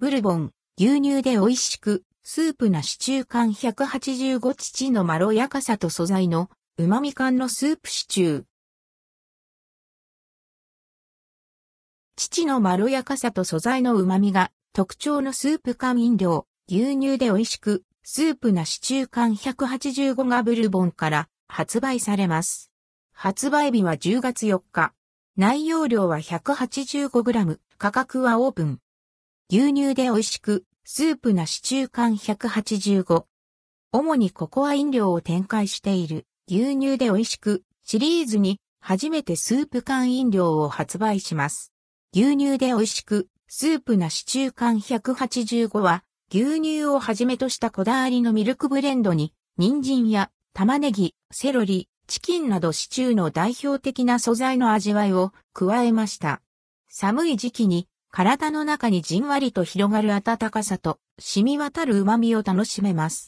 ブルボン、牛乳で美味しく、スープなシチュー缶185父のまろやかさと素材の旨味缶のスープシチュー。父のまろやかさと素材の旨味が特徴のスープ缶飲料、牛乳で美味しく、スープなシチュー缶185がブルボンから発売されます。発売日は10月4日。内容量は 185g、価格はオープン。牛乳で美味しく、スープなシチュー缶185。主にココア飲料を展開している牛乳で美味しくシリーズに初めてスープ缶飲料を発売します。牛乳で美味しくスープなシチュー缶185は牛乳をはじめとしたこだわりのミルクブレンドに人参や玉ねぎ、セロリ、チキンなどシチューの代表的な素材の味わいを加えました。寒い時期に体の中にじんわりと広がる温かさと染み渡る旨味を楽しめます。